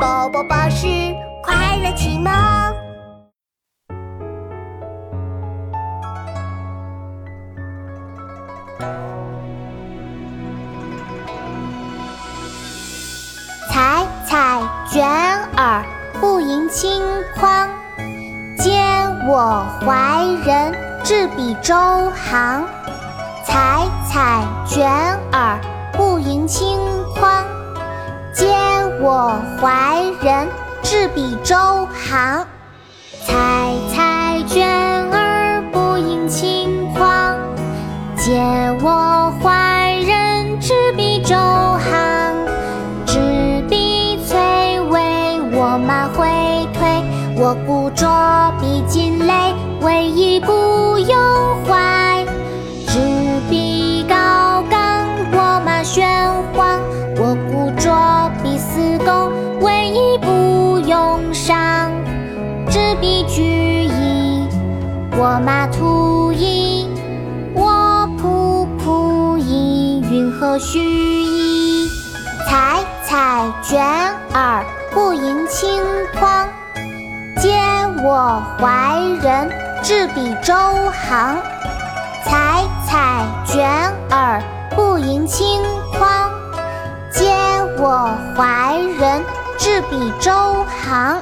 宝宝巴士快乐启蒙。采采卷耳，不盈顷筐。嗟我怀人，执笔周行。采采卷耳，不盈顷。我怀人，执笔周行。采采卷耳，不盈顷筐。嗟我怀人，执笔周行。执笔催微，我马挥退。我固着笔尽累，为伊不用怀。执笔高冈，我马玄黄。我固着笔似弓，为伊不用上。执笔举矣，我马图矣。我仆仆矣，云何许矣？采采卷耳，不盈顷筐。嗟我怀人，执笔周行。采采卷耳，不盈顷筐。我怀仁智比周行